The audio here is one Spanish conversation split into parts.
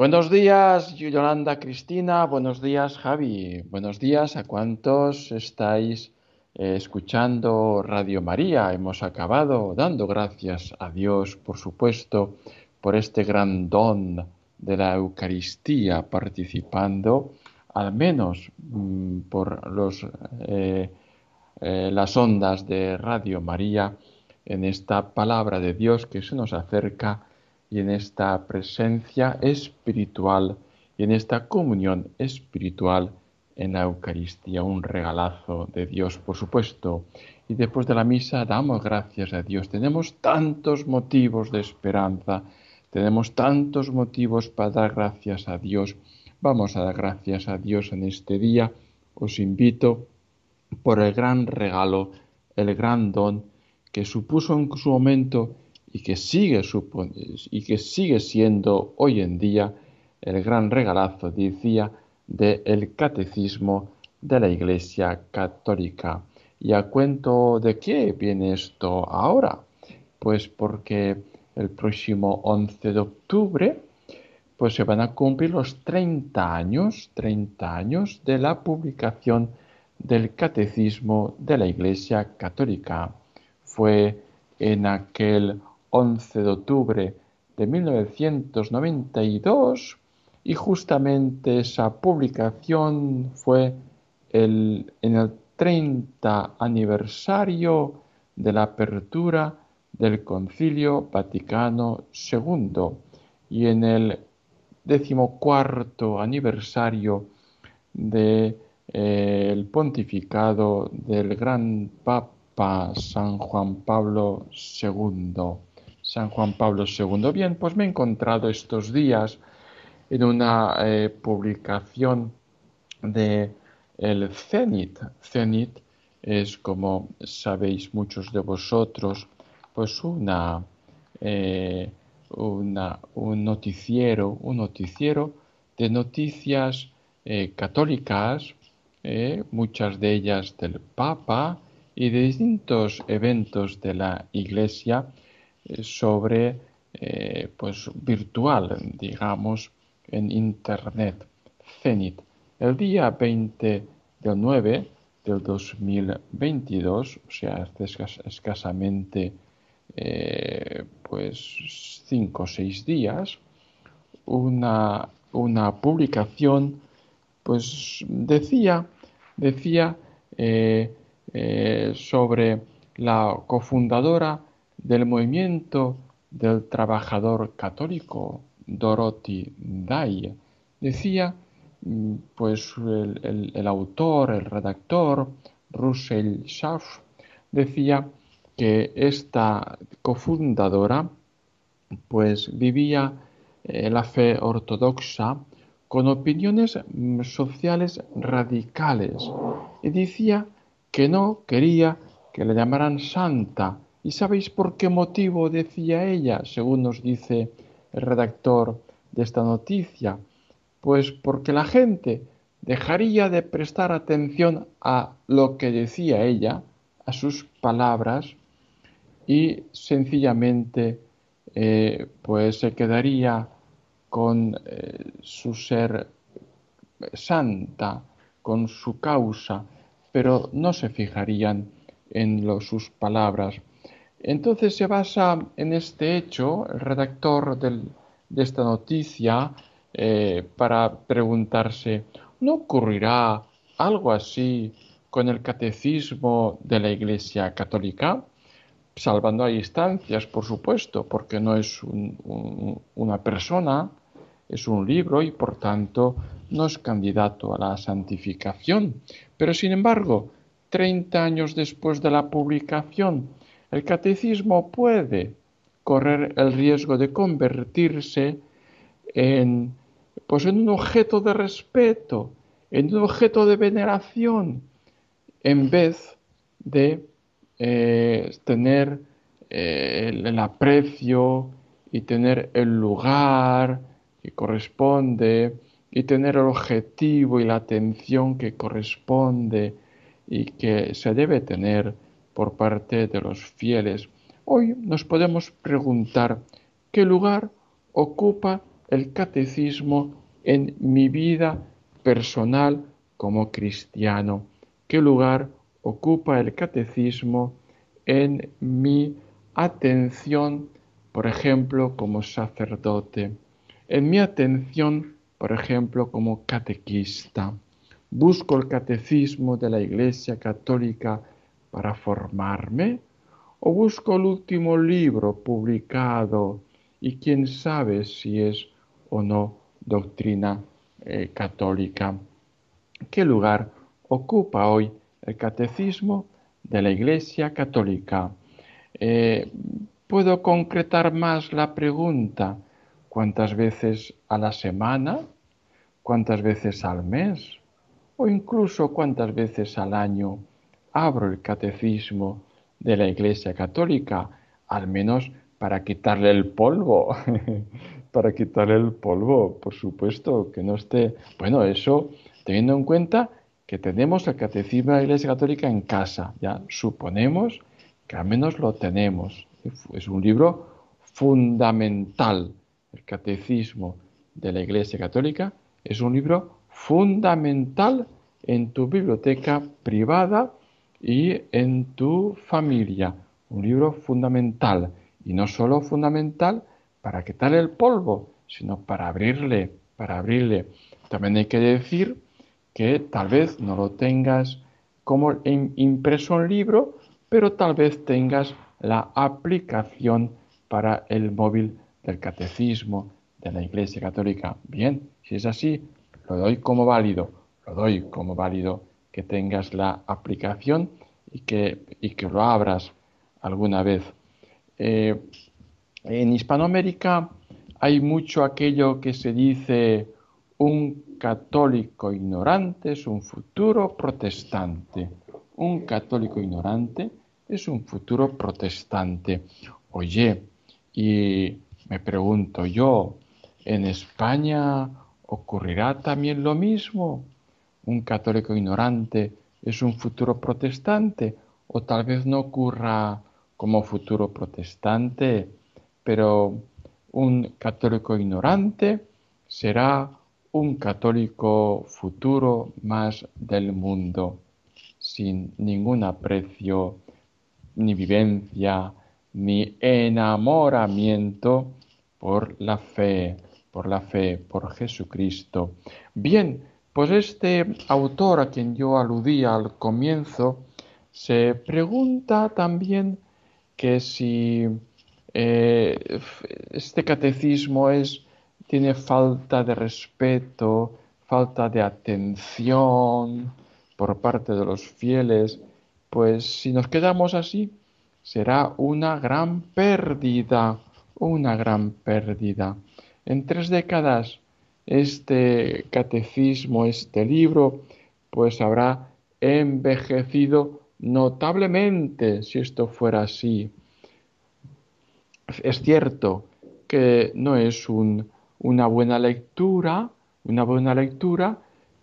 Buenos días, Yolanda Cristina. Buenos días, Javi. Buenos días a cuantos estáis eh, escuchando Radio María. Hemos acabado dando gracias a Dios, por supuesto, por este gran don de la Eucaristía, participando al menos mm, por los, eh, eh, las ondas de Radio María en esta palabra de Dios que se nos acerca y en esta presencia espiritual y en esta comunión espiritual en la Eucaristía, un regalazo de Dios, por supuesto. Y después de la misa damos gracias a Dios. Tenemos tantos motivos de esperanza, tenemos tantos motivos para dar gracias a Dios. Vamos a dar gracias a Dios en este día. Os invito por el gran regalo, el gran don que supuso en su momento y que sigue, y que sigue siendo hoy en día el gran regalazo, decía, del catecismo de la Iglesia Católica. ¿Y a cuento de qué viene esto ahora? Pues porque el próximo 11 de octubre pues se van a cumplir los 30 años, 30 años de la publicación del Catecismo de la Iglesia Católica. Fue en aquel 11 de octubre de 1992 y justamente esa publicación fue el, en el 30 aniversario de la apertura del Concilio Vaticano II y en el decimocuarto aniversario del de, pontificado del gran Papa San Juan Pablo II. San Juan Pablo II. Bien, pues me he encontrado estos días en una eh, publicación de el Cenit. Cenit es, como sabéis muchos de vosotros, pues una, eh, un noticiero, un noticiero de noticias eh, católicas, muchas de ellas del Papa y de distintos eventos de la Iglesia sobre, eh, pues, virtual, digamos, en Internet. Cenit. El día 20 del 9 del 2022, o sea, escasamente eh, pues cinco o seis días, una, una publicación pues decía, decía sobre la cofundadora del movimiento del trabajador católico Dorothy Day. Decía, mm, pues el, autor, el redactor, Russell Schaff, decía que esta cofundadora pues vivía eh, la fe ortodoxa con opiniones mm, sociales radicales y decía que no quería que le llamaran santa ¿Y sabéis por qué motivo decía ella, según nos dice el redactor de esta noticia? Pues porque la gente dejaría de prestar atención a lo que decía ella, a sus palabras, y sencillamente eh, pues se quedaría con eh, su ser santa, con su causa, pero no se fijarían en sus palabras entonces se basa en este hecho, el redactor de esta noticia, eh, para preguntarse, ¿no ocurrirá algo así con el catecismo de la Iglesia Católica? Salvando a distancias, por supuesto, porque no es una persona, es un libro y por tanto no es candidato a la santificación. Pero sin embargo, 30 años después de la publicación, el catecismo puede correr el riesgo de convertirse en, pues en un objeto de respeto, en un objeto de veneración, en vez de eh, tener eh, el aprecio y tener el lugar que corresponde y tener el objetivo y la atención que corresponde y que se debe tener por parte de los fieles. Hoy nos podemos preguntar qué lugar ocupa el catecismo en mi vida personal como cristiano, qué lugar ocupa el catecismo en mi atención, por ejemplo, como sacerdote, en mi atención, por ejemplo, como catequista. Busco el catecismo de la Iglesia Católica para formarme o busco el último libro publicado y quién sabe si es o no doctrina eh, católica. ¿Qué lugar ocupa hoy el catecismo de la Iglesia Católica? Eh, puedo concretar más la pregunta. ¿Cuántas veces a la semana? ¿Cuántas veces al mes? ¿O incluso cuántas veces al año abro el catecismo de la Iglesia Católica? Al menos para quitarle el polvo. para quitarle el polvo, por supuesto, que no esté... Bueno, eso teniendo en cuenta que tenemos el catecismo de la Iglesia Católica en casa, ya suponemos que al menos lo tenemos. Es un libro fundamental. El Catecismo de la Iglesia Católica es un libro fundamental en tu biblioteca privada y en tu familia. Un libro fundamental. Y no solo fundamental para quitarle el polvo, sino para abrirle, para abrirle. También hay que decir que tal vez no lo tengas como impreso en libro, pero tal vez tengas la aplicación para el móvil del catecismo de la Iglesia Católica. Bien, si es así, lo doy como válido, lo doy como válido que tengas la aplicación y que, y que lo abras alguna vez. Eh, en Hispanoamérica hay mucho aquello que se dice un católico ignorante es un futuro protestante. Un católico ignorante es un futuro protestante. Oye, y me pregunto yo, ¿en España ocurrirá también lo mismo? ¿Un católico ignorante es un futuro protestante? ¿O tal vez no ocurra como futuro protestante, pero un católico ignorante será un católico futuro más del mundo, sin ningún aprecio ni vivencia, ni enamoramiento por la fe, por la fe, por Jesucristo. Bien, pues este autor a quien yo aludía al comienzo, se pregunta también que si eh, este catecismo es, tiene falta de respeto, falta de atención por parte de los fieles, pues si nos quedamos así, será una gran pérdida, una gran pérdida. En tres décadas, este catecismo, este libro, pues habrá envejecido notablemente si esto fuera así. Es cierto que no es una buena lectura, una buena lectura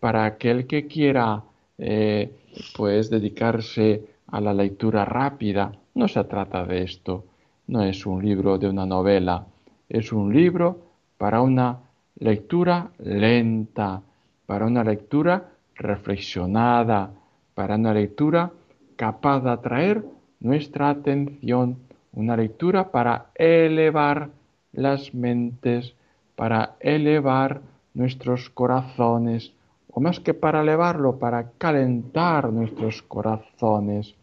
para aquel que quiera eh, pues dedicarse a la lectura rápida. No se trata de esto. No es un libro de una novela. Es un libro para una lectura lenta, para una lectura reflexionada, para una lectura capaz de atraer nuestra atención, una lectura para elevar las mentes, para elevar nuestros corazones, o más que para elevarlo, para calentar nuestros corazones.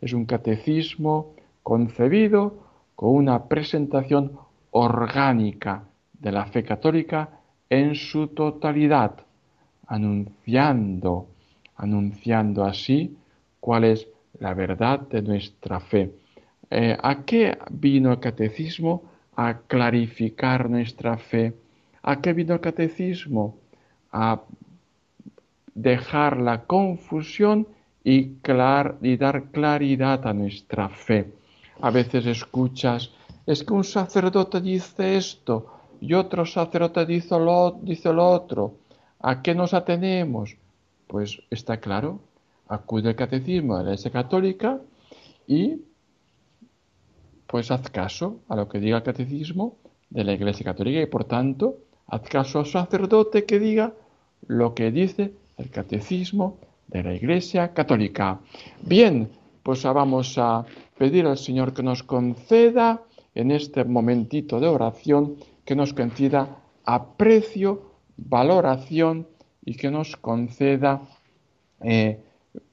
Es un catecismo concebido con una presentación orgánica de la fe católica en su totalidad, anunciando, anunciando así cuál es la verdad de nuestra fe. Eh, ¿A qué vino el catecismo? A clarificar nuestra fe. ¿A qué vino el catecismo? A dejar la confusión y, y dar claridad a nuestra fe. A veces escuchas, es que un sacerdote dice esto y otro sacerdote dice lo, dice otro. ¿A qué nos atenemos? Pues está claro, acude al catecismo de la Iglesia Católica y pues haz caso a lo que diga el catecismo de la Iglesia Católica y por tanto haz caso al sacerdote que diga lo que dice el catecismo de la Iglesia Católica. Bien, pues vamos a pedir al Señor que nos conceda en este momentito de oración, que nos conceda aprecio, valoración y que nos conceda eh,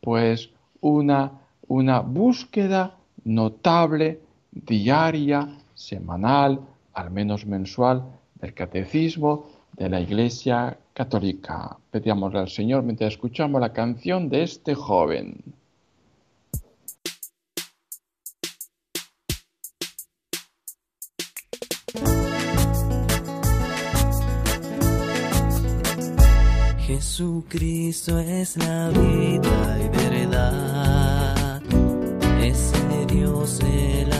pues una, una búsqueda notable, diaria, semanal, al menos mensual, del catecismo de la Iglesia Católica. Pedíamosle al Señor mientras escuchamos la canción de este joven. Jesucristo es la vida y verdad, es Dios el amor.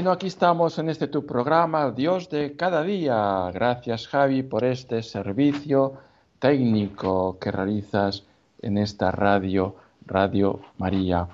Bueno, aquí estamos en este tu programa, Dios de cada día. Gracias Javi por este servicio técnico que realizas en esta radio, Radio María.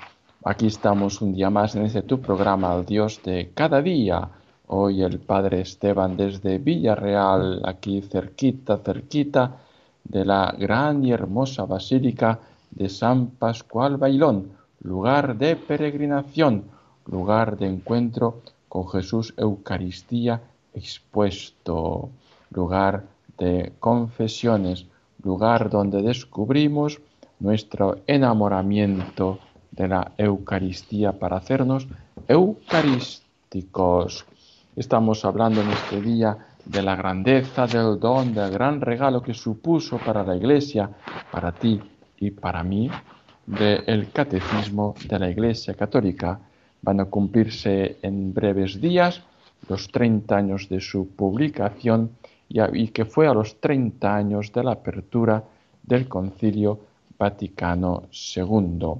Aquí estamos un día más en este tu programa, Dios de cada día. Hoy el Padre Esteban desde Villarreal, aquí cerquita, cerquita de la gran y hermosa Basílica de San Pascual Bailón, lugar de peregrinación, lugar de encuentro con Jesús Eucaristía expuesto, lugar de confesiones, lugar donde descubrimos nuestro enamoramiento de la Eucaristía para hacernos eucarísticos. Estamos hablando en este día de la grandeza del don, del gran regalo que supuso para la Iglesia, para ti y para mí, del catecismo de la Iglesia Católica. Van a cumplirse en breves días los 30 años de su publicación y, que fue a los 30 años de la apertura del Concilio Vaticano II.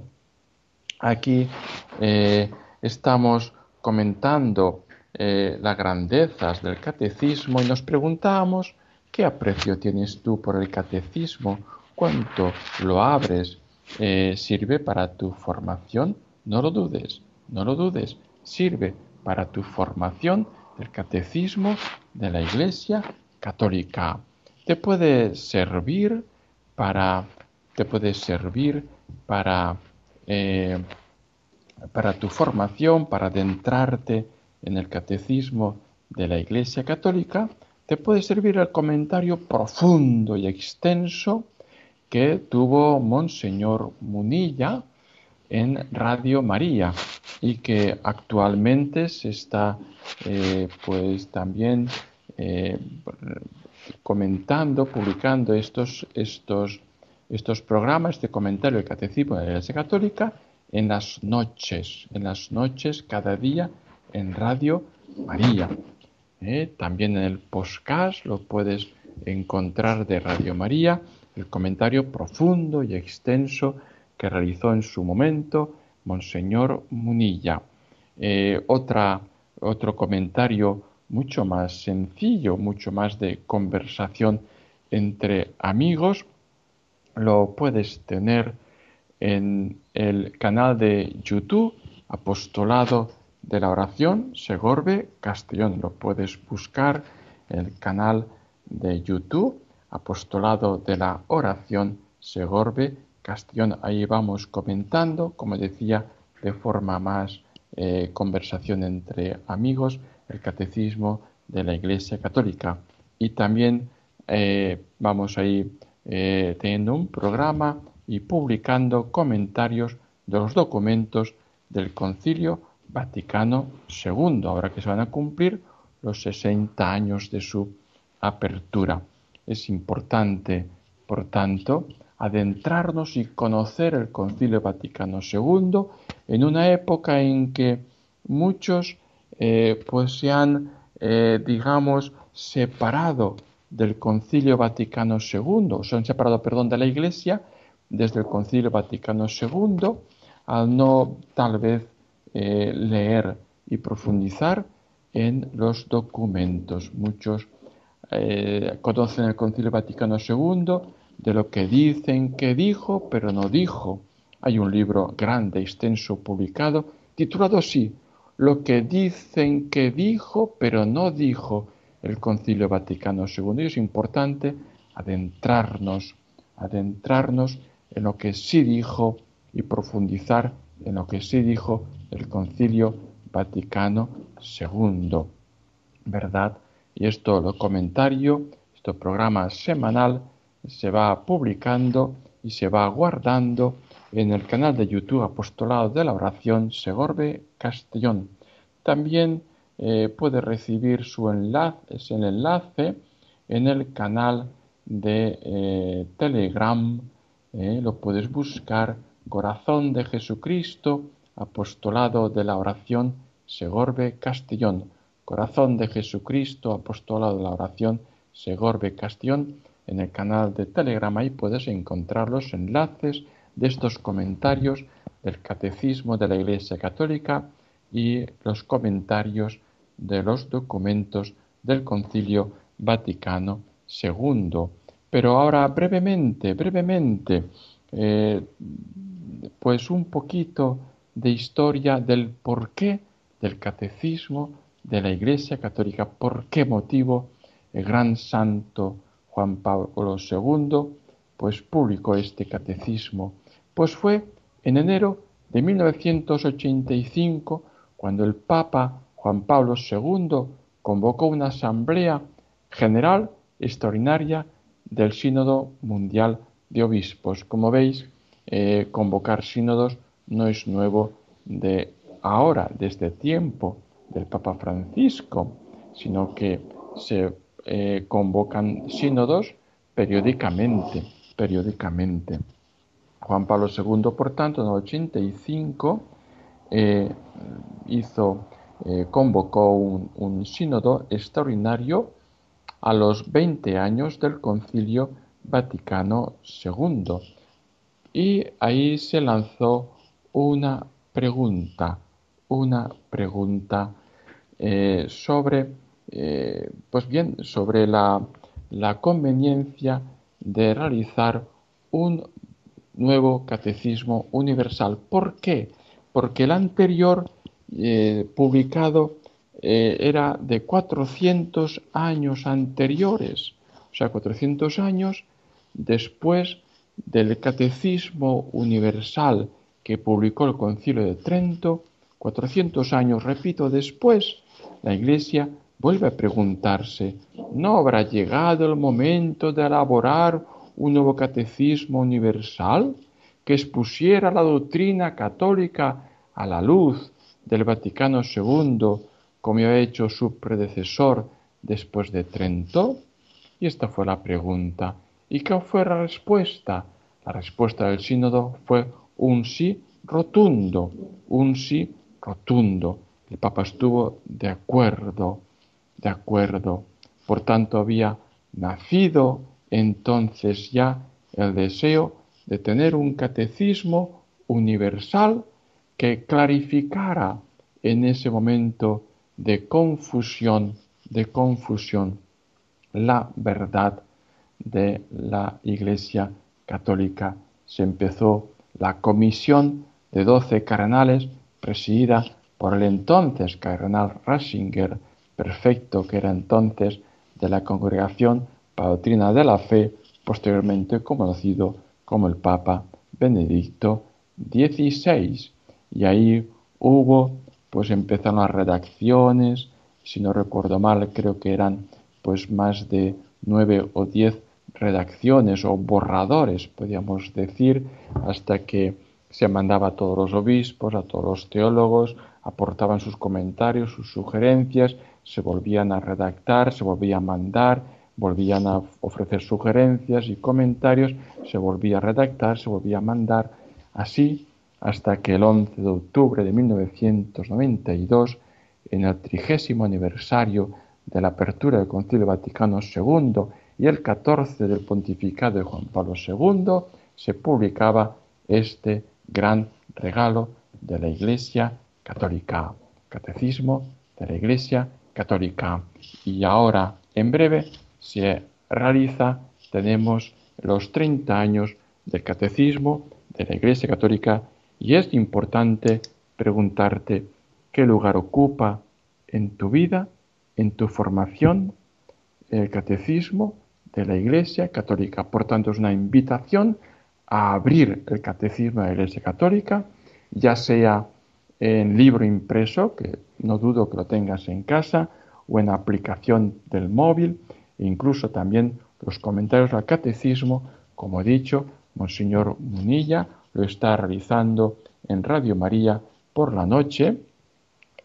Aquí eh, estamos comentando eh, las grandezas del catecismo y nos preguntamos qué aprecio tienes tú por el catecismo, cuánto lo abres, eh, sirve para tu formación, no lo dudes, no lo dudes, sirve para tu formación el catecismo de la Iglesia Católica. Te puede servir para, te puede servir para eh, para tu formación, para adentrarte en el catecismo de la Iglesia Católica, te puede servir el comentario profundo y extenso que tuvo Monseñor Munilla en Radio María y que actualmente se está eh, pues también eh, comentando, publicando estos, estos, estos programas, este comentario del Catecismo de la Iglesia Católica en las noches, en las noches cada día en Radio María. ¿eh? También en el podcast lo puedes encontrar de Radio María, el comentario profundo y extenso que realizó en su momento Monseñor Munilla. Eh, otra, otro comentario mucho más sencillo, mucho más de conversación entre amigos, lo puedes tener en el canal de YouTube Apostolado de la Oración Segorbe Castellón. Lo puedes buscar en el canal de YouTube Apostolado de la Oración Segorbe Castellón. Ahí vamos comentando, como decía, de forma más eh, conversación entre amigos, el catecismo de la Iglesia Católica. Y también eh, vamos ahí eh, teniendo un programa y publicando comentarios de los documentos del Concilio Vaticano II, ahora que se van a cumplir los 60 años de su apertura. Es importante, por tanto, adentrarnos y conocer el Concilio Vaticano II en una época en que muchos eh, pues se han, eh, digamos, separado del Concilio Vaticano II, se han separado, perdón, de la Iglesia desde el Concilio Vaticano II, al no tal vez eh, leer y profundizar en los documentos. Muchos conocen el Concilio Vaticano II de lo que dicen que dijo, pero no dijo. Hay un libro grande, extenso, publicado, titulado así, Lo que dicen que dijo, pero no dijo el Concilio Vaticano II. Y es importante adentrarnos, adentrarnos en lo que sí dijo y profundizar en lo que sí dijo el Concilio Vaticano II. ¿Verdad? Y esto lo comentario, este programa semanal se va publicando y se va guardando en el canal de YouTube Apostolado de la Oración Segorbe Castellón. También eh, puede recibir su enlace, el enlace en el canal de eh, Telegram. Eh, lo puedes buscar Corazón de Jesucristo, Apostolado de la Oración Segorbe Castellón. Corazón de Jesucristo, Apostolado de la Oración Segorbe Castellón en el canal de Telegram. Ahí puedes encontrar los enlaces de estos comentarios del Catecismo de la Iglesia Católica y los comentarios de los documentos del Concilio Vaticano II. Pero ahora brevemente, brevemente, eh, pues un poquito de historia del porqué del catecismo de la Iglesia Católica, por qué motivo el gran santo Juan Pablo II, pues publicó este catecismo. Pues fue en enero de 1985 cuando el Papa Juan Pablo II convocó una asamblea general extraordinaria del Sínodo Mundial de Obispos. Como veis, eh, convocar sínodos no es nuevo de ahora, desde tiempo del Papa Francisco, sino que se eh, convocan sínodos periódicamente, periódicamente. Juan Pablo II, por tanto, en el 85 eh, hizo, eh, convocó un, un, sínodo extraordinario a los 20 años del Concilio Vaticano II. Y ahí se lanzó una pregunta, una pregunta sobre eh, pues bien, sobre la, conveniencia de realizar un nuevo catecismo universal. ¿Por qué? Porque el anterior eh, publicado eh, era de 400 años anteriores, o sea, 400 años después del catecismo universal que publicó el concilio de Trento, 400 años, repito, después, la Iglesia vuelve a preguntarse, ¿no habrá llegado el momento de elaborar un nuevo catecismo universal que expusiera la doctrina católica a la luz del Vaticano II, como ha hecho su predecesor después de Trento? Y esta fue la pregunta. ¿Y qué fue la respuesta? La respuesta del sínodo fue un sí rotundo, un sí rotundo. El Papa estuvo de acuerdo, de acuerdo. Por tanto, había nacido entonces ya el deseo de tener un catecismo universal que clarificara en ese momento de confusión, de confusión, la verdad de la Iglesia Católica. Se empezó la comisión de doce cardenales presidida por el entonces cardenal Ratzinger, perfecto que era entonces de la Congregación para Doctrina de la Fe, posteriormente conocido como el Papa Benedicto XVI. Y ahí hubo, pues empezaron las redacciones, si no recuerdo mal, creo que eran pues más de nueve o diez redacciones o borradores, podríamos decir, hasta que se mandaba a todos los obispos, a todos los teólogos, aportaban sus comentarios, sus sugerencias, se volvían a redactar, se volvía a mandar, volvían a ofrecer sugerencias y comentarios, se volvía a redactar, se volvía a mandar, así hasta que el 11 de octubre de 1992, en el trigésimo aniversario de la apertura del Concilio Vaticano II y el 14 del pontificado de Juan Pablo II, se publicaba este gran regalo de la Iglesia Católica, Catecismo de la Iglesia. Y ahora, en breve, se realiza, tenemos los 30 años del Catecismo de la Iglesia Católica y es importante preguntarte qué lugar ocupa en tu vida, en tu formación, el Catecismo de la Iglesia Católica. Por tanto, es una invitación a abrir el Catecismo de la Iglesia Católica, ya sea en libro impreso, que no dudo que lo tengas en casa, o en aplicación del móvil, e incluso también los comentarios al catecismo, como he dicho, Monseñor Munilla lo está realizando en Radio María por la noche,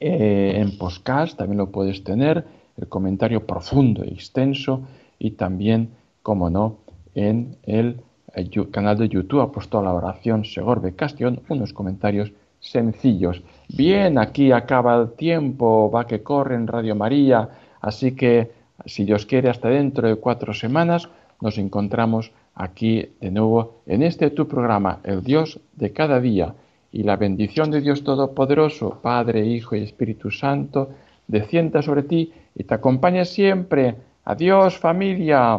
eh, en podcast también lo puedes tener, el comentario profundo y extenso, y también, como no, en el canal de YouTube Apostol la Oración Segorbe Castellón, unos comentarios sencillos. Bien, aquí acaba el tiempo, va que corre en Radio María, así que si Dios quiere, hasta dentro de cuatro semanas nos encontramos aquí de nuevo en este tu programa, el Dios de cada día. Y la bendición de Dios Todopoderoso, Padre, Hijo y Espíritu Santo, descienda sobre ti y te acompañe siempre. Adiós familia.